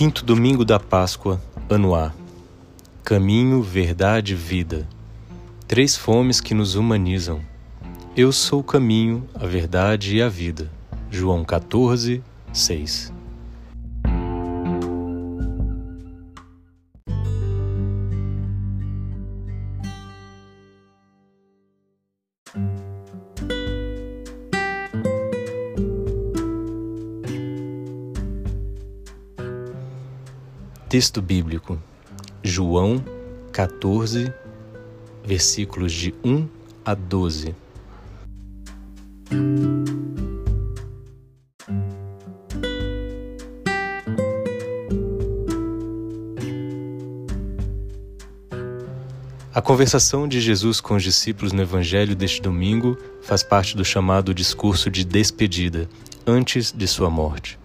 Quinto domingo da Páscoa, ano A. Caminho, verdade, vida. Três fomes que nos humanizam. Eu sou o caminho, a verdade e a vida. João 14, 6. Texto bíblico: João 14, versículos de 1 a 12. A conversação de Jesus com os discípulos no Evangelho deste domingo faz parte do chamado discurso de despedida, antes de sua morte.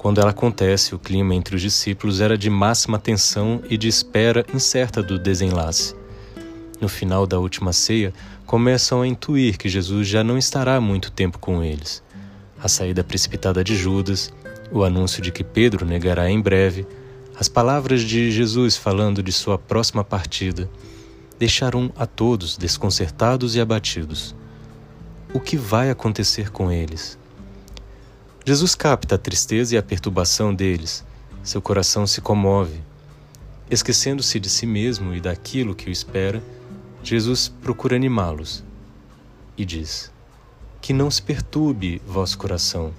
Quando ela acontece, o clima entre os discípulos era de máxima tensão e de espera incerta do desenlace. No final da última ceia, começam a intuir que Jesus já não estará muito tempo com eles. A saída precipitada de Judas, o anúncio de que Pedro negará em breve, as palavras de Jesus falando de sua próxima partida, deixaram a todos desconcertados e abatidos. O que vai acontecer com eles? Jesus capta a tristeza e a perturbação deles. Seu coração se comove. Esquecendo-se de si mesmo e daquilo que o espera, Jesus procura animá-los e diz: Que não se perturbe vosso coração.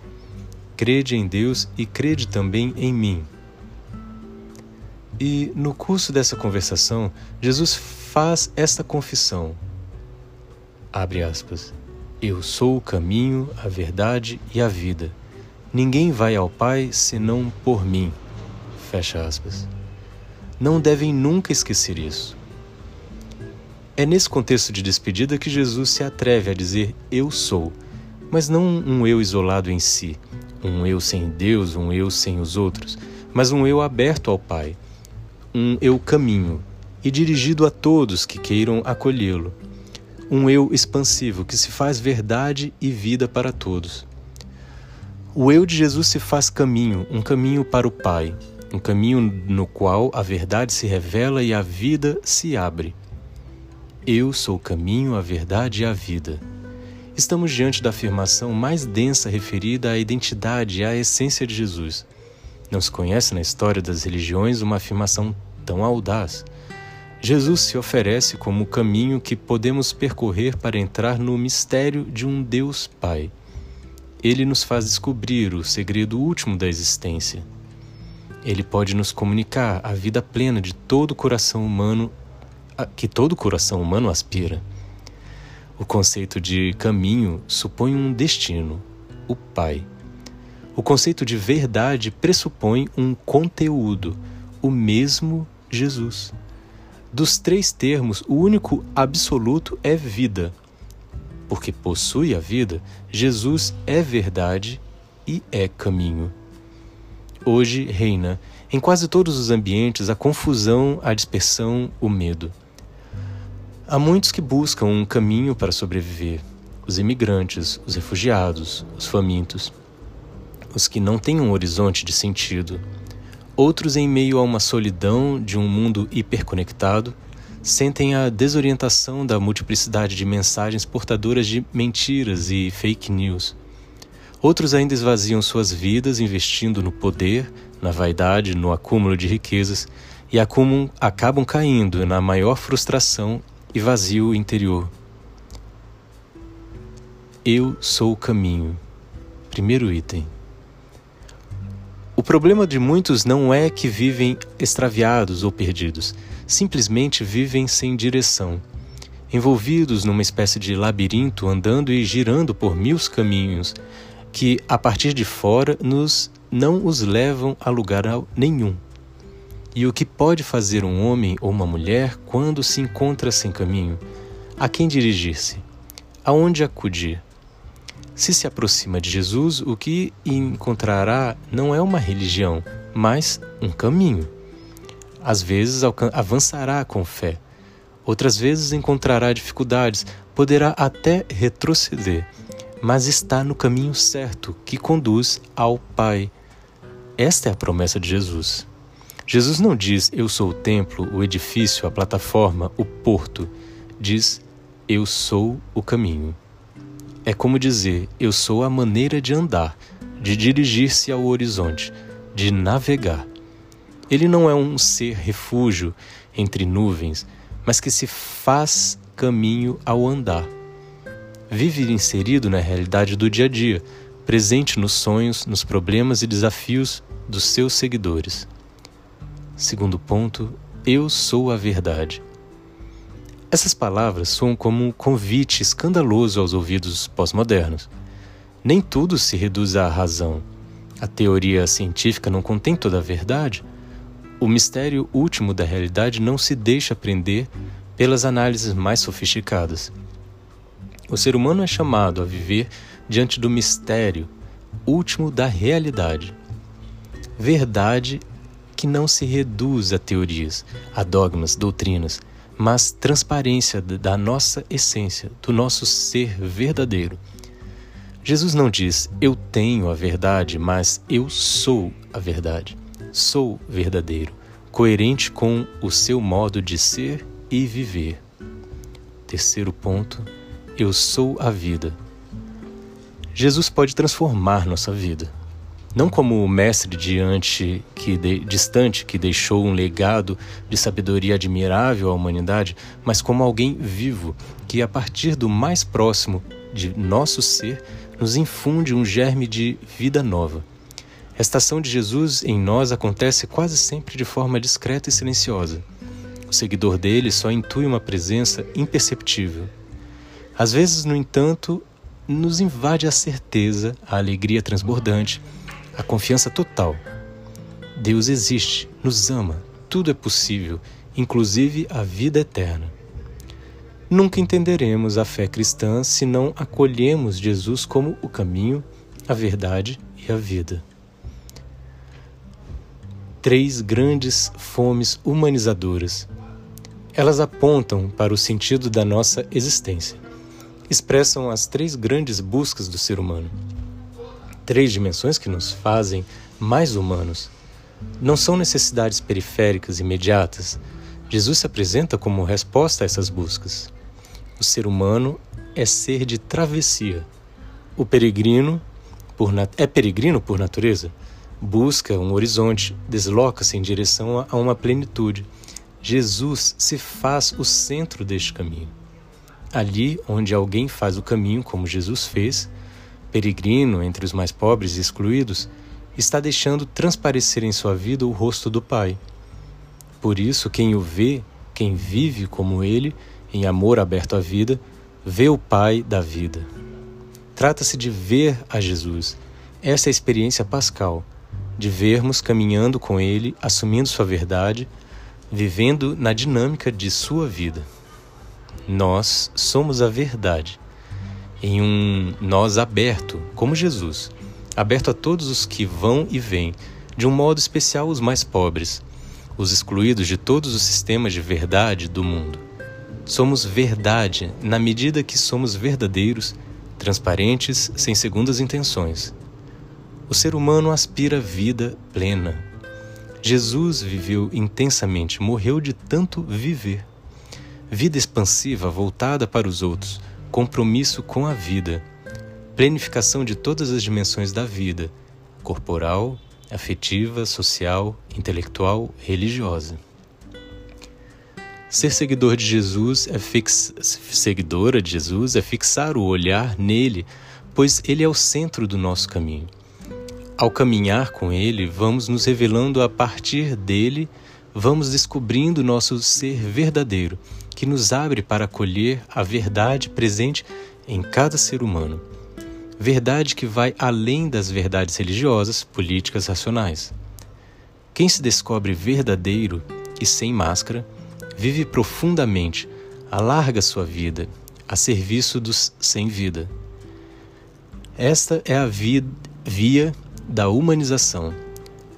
Crede em Deus e crede também em mim. E no curso dessa conversação, Jesus faz esta confissão. Abre aspas. Eu sou o caminho, a verdade e a vida. Ninguém vai ao Pai senão por mim. Fecha aspas. Não devem nunca esquecer isso. É nesse contexto de despedida que Jesus se atreve a dizer eu sou, mas não um eu isolado em si, um eu sem Deus, um eu sem os outros, mas um eu aberto ao Pai, um eu caminho e dirigido a todos que queiram acolhê-lo, um eu expansivo que se faz verdade e vida para todos. O eu de Jesus se faz caminho, um caminho para o Pai, um caminho no qual a verdade se revela e a vida se abre. Eu sou o caminho, a verdade e a vida. Estamos diante da afirmação mais densa referida à identidade e à essência de Jesus. Não se conhece na história das religiões uma afirmação tão audaz. Jesus se oferece como o caminho que podemos percorrer para entrar no mistério de um Deus Pai ele nos faz descobrir o segredo último da existência. Ele pode nos comunicar a vida plena de todo coração humano que todo coração humano aspira. O conceito de caminho supõe um destino, o Pai. O conceito de verdade pressupõe um conteúdo, o mesmo Jesus. Dos três termos, o único absoluto é vida, porque possui a vida, Jesus é verdade e é caminho. Hoje reina em quase todos os ambientes a confusão, a dispersão, o medo. Há muitos que buscam um caminho para sobreviver: os imigrantes, os refugiados, os famintos, os que não têm um horizonte de sentido. Outros, em meio a uma solidão de um mundo hiperconectado, sentem a desorientação da multiplicidade de mensagens portadoras de mentiras e fake news. Outros ainda esvaziam suas vidas investindo no poder, na vaidade, no acúmulo de riquezas e acumam, acabam caindo na maior frustração e vazio interior. Eu sou o caminho. Primeiro item. O problema de muitos não é que vivem extraviados ou perdidos, simplesmente vivem sem direção, envolvidos numa espécie de labirinto andando e girando por mil caminhos que, a partir de fora, nos não os levam a lugar nenhum. E o que pode fazer um homem ou uma mulher quando se encontra sem caminho? A quem dirigir-se? Aonde acudir? Se se aproxima de Jesus, o que encontrará não é uma religião, mas um caminho. Às vezes avançará com fé, outras vezes encontrará dificuldades, poderá até retroceder, mas está no caminho certo que conduz ao Pai. Esta é a promessa de Jesus. Jesus não diz eu sou o templo, o edifício, a plataforma, o porto. Diz eu sou o caminho. É como dizer eu sou a maneira de andar, de dirigir-se ao horizonte, de navegar. Ele não é um ser refúgio entre nuvens, mas que se faz caminho ao andar. Vive inserido na realidade do dia a dia, presente nos sonhos, nos problemas e desafios dos seus seguidores. Segundo ponto, eu sou a verdade. Essas palavras soam como um convite escandaloso aos ouvidos pós-modernos. Nem tudo se reduz à razão. A teoria científica não contém toda a verdade. O mistério último da realidade não se deixa aprender pelas análises mais sofisticadas. O ser humano é chamado a viver diante do mistério último da realidade. Verdade que não se reduz a teorias, a dogmas, doutrinas, mas transparência da nossa essência, do nosso ser verdadeiro. Jesus não diz eu tenho a verdade, mas eu sou a verdade. Sou verdadeiro, coerente com o seu modo de ser e viver. Terceiro ponto eu sou a vida. Jesus pode transformar nossa vida. Não como o mestre diante que de, distante que deixou um legado de sabedoria admirável à humanidade, mas como alguém vivo que a partir do mais próximo de nosso ser nos infunde um germe de vida nova. Esta ação de Jesus em nós acontece quase sempre de forma discreta e silenciosa. O seguidor dele só intui uma presença imperceptível, às vezes, no entanto, nos invade a certeza, a alegria transbordante, a confiança total. Deus existe, nos ama, tudo é possível, inclusive a vida eterna. Nunca entenderemos a fé cristã se não acolhemos Jesus como o caminho, a verdade e a vida. Três grandes fomes humanizadoras. Elas apontam para o sentido da nossa existência expressam as três grandes buscas do ser humano. Três dimensões que nos fazem mais humanos. Não são necessidades periféricas imediatas. Jesus se apresenta como resposta a essas buscas. O ser humano é ser de travessia. O peregrino por é peregrino por natureza. Busca um horizonte, desloca-se em direção a uma plenitude. Jesus se faz o centro deste caminho. Ali onde alguém faz o caminho como Jesus fez, peregrino entre os mais pobres e excluídos, está deixando transparecer em sua vida o rosto do Pai. Por isso, quem o vê, quem vive como ele, em amor aberto à vida, vê o Pai da vida. Trata-se de ver a Jesus. Essa é a experiência pascal, de vermos caminhando com ele, assumindo sua verdade, vivendo na dinâmica de sua vida. Nós somos a verdade, em um nós aberto, como Jesus, aberto a todos os que vão e vêm, de um modo especial os mais pobres, os excluídos de todos os sistemas de verdade do mundo. Somos verdade na medida que somos verdadeiros, transparentes, sem segundas intenções. O ser humano aspira vida plena. Jesus viveu intensamente, morreu de tanto viver vida expansiva voltada para os outros, compromisso com a vida, planificação de todas as dimensões da vida, corporal, afetiva, social, intelectual, religiosa. Ser seguidor de Jesus é fix... seguidora de Jesus é fixar o olhar nele, pois ele é o centro do nosso caminho. Ao caminhar com ele, vamos nos revelando a partir dele, vamos descobrindo nosso ser verdadeiro que nos abre para acolher a verdade presente em cada ser humano. Verdade que vai além das verdades religiosas, políticas, racionais. Quem se descobre verdadeiro e sem máscara, vive profundamente, alarga sua vida a serviço dos sem vida. Esta é a via da humanização.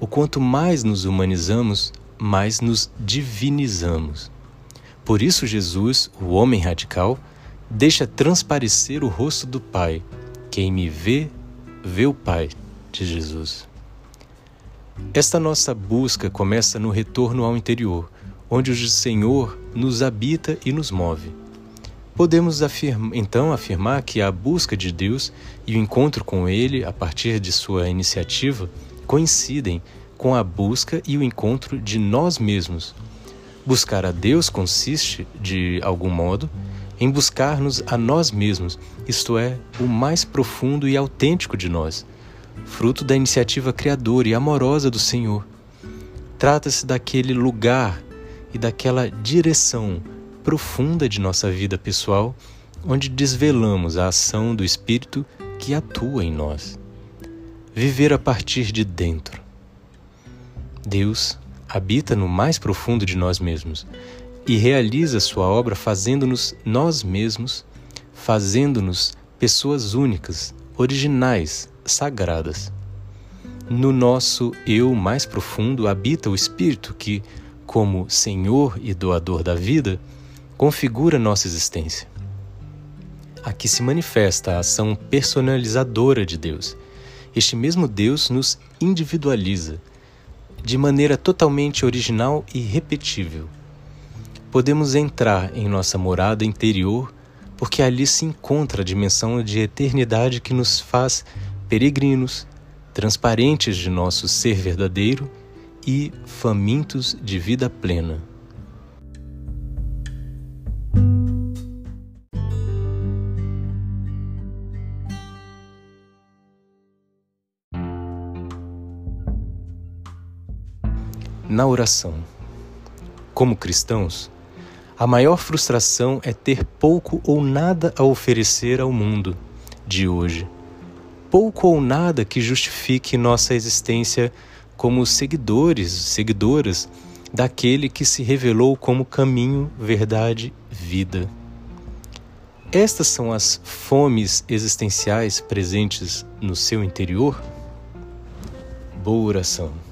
O quanto mais nos humanizamos, mais nos divinizamos. Por isso, Jesus, o homem radical, deixa transparecer o rosto do Pai. Quem me vê, vê o Pai de Jesus. Esta nossa busca começa no retorno ao interior, onde o Senhor nos habita e nos move. Podemos afirma, então afirmar que a busca de Deus e o encontro com Ele, a partir de sua iniciativa, coincidem com a busca e o encontro de nós mesmos. Buscar a Deus consiste, de algum modo, em buscar-nos a nós mesmos, isto é, o mais profundo e autêntico de nós, fruto da iniciativa criadora e amorosa do Senhor. Trata-se daquele lugar e daquela direção profunda de nossa vida pessoal, onde desvelamos a ação do Espírito que atua em nós. Viver a partir de dentro. Deus habita no mais profundo de nós mesmos e realiza sua obra fazendo-nos nós mesmos, fazendo-nos pessoas únicas, originais, sagradas. No nosso eu mais profundo habita o Espírito que, como Senhor e doador da vida, configura nossa existência. Aqui se manifesta a ação personalizadora de Deus. Este mesmo Deus nos individualiza de maneira totalmente original e repetível. Podemos entrar em nossa morada interior porque ali se encontra a dimensão de eternidade que nos faz peregrinos, transparentes de nosso ser verdadeiro e famintos de vida plena. Na oração. Como cristãos, a maior frustração é ter pouco ou nada a oferecer ao mundo de hoje. Pouco ou nada que justifique nossa existência como seguidores, seguidoras daquele que se revelou como caminho, verdade, vida. Estas são as fomes existenciais presentes no seu interior? Boa oração.